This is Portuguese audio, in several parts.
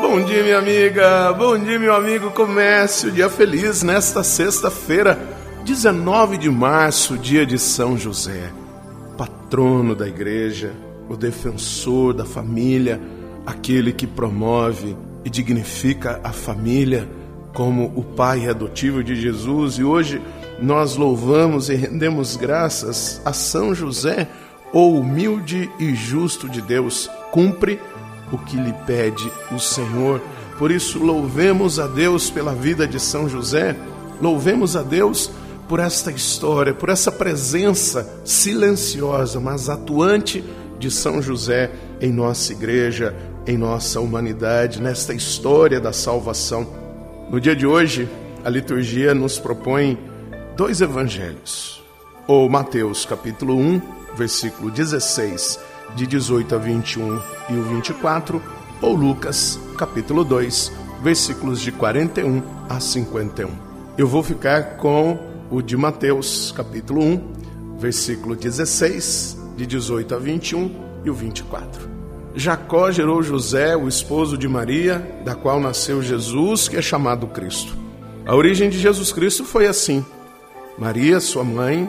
Bom dia, minha amiga. Bom dia, meu amigo. Comece o dia feliz nesta sexta-feira, 19 de março, dia de São José, patrono da igreja, o defensor da família, aquele que promove e dignifica a família como o pai adotivo de Jesus. E hoje nós louvamos e rendemos graças a São José, o humilde e justo de Deus. Cumpre o que lhe pede o Senhor. Por isso, louvemos a Deus pela vida de São José, louvemos a Deus por esta história, por essa presença silenciosa, mas atuante de São José em nossa igreja, em nossa humanidade, nesta história da salvação. No dia de hoje, a liturgia nos propõe dois evangelhos. O Mateus, capítulo 1, versículo 16 de 18 a 21 e o 24, ou Lucas, capítulo 2, versículos de 41 a 51. Eu vou ficar com o de Mateus, capítulo 1, versículo 16, de 18 a 21 e o 24. Jacó gerou José, o esposo de Maria, da qual nasceu Jesus, que é chamado Cristo. A origem de Jesus Cristo foi assim: Maria, sua mãe,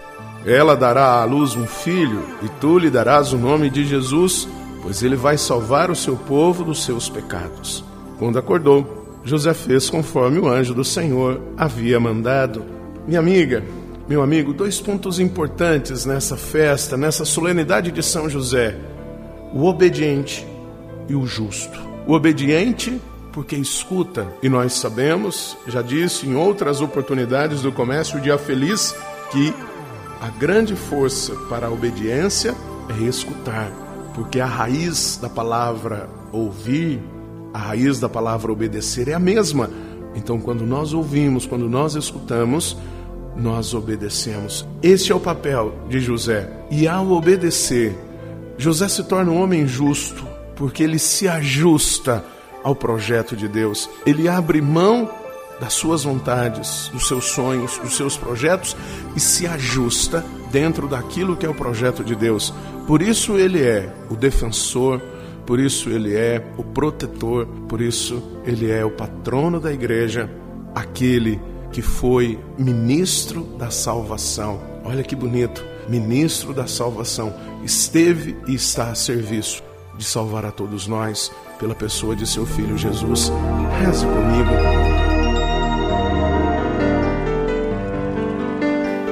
Ela dará à luz um filho, e tu lhe darás o nome de Jesus, pois ele vai salvar o seu povo dos seus pecados. Quando acordou, José fez conforme o anjo do Senhor havia mandado. Minha amiga, meu amigo, dois pontos importantes nessa festa, nessa solenidade de São José: o obediente e o justo. O obediente, porque escuta, e nós sabemos, já disse em outras oportunidades do comércio, o dia feliz, que a grande força para a obediência é escutar, porque a raiz da palavra ouvir, a raiz da palavra obedecer é a mesma. Então, quando nós ouvimos, quando nós escutamos, nós obedecemos. Este é o papel de José. E ao obedecer, José se torna um homem justo, porque ele se ajusta ao projeto de Deus. Ele abre mão das suas vontades, dos seus sonhos, dos seus projetos e se ajusta dentro daquilo que é o projeto de Deus. Por isso ele é o defensor, por isso ele é o protetor, por isso ele é o patrono da igreja, aquele que foi ministro da salvação. Olha que bonito, ministro da salvação, esteve e está a serviço de salvar a todos nós pela pessoa de seu filho Jesus. Reze comigo.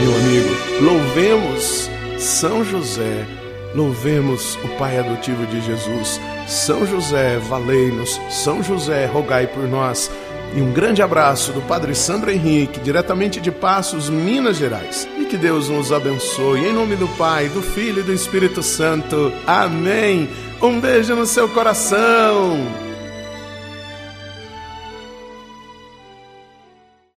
meu amigo, louvemos São José, louvemos o Pai adotivo de Jesus. São José, valei-nos. São José, rogai por nós. E um grande abraço do Padre Sandro Henrique, diretamente de Passos, Minas Gerais. E que Deus nos abençoe. Em nome do Pai, do Filho e do Espírito Santo. Amém. Um beijo no seu coração.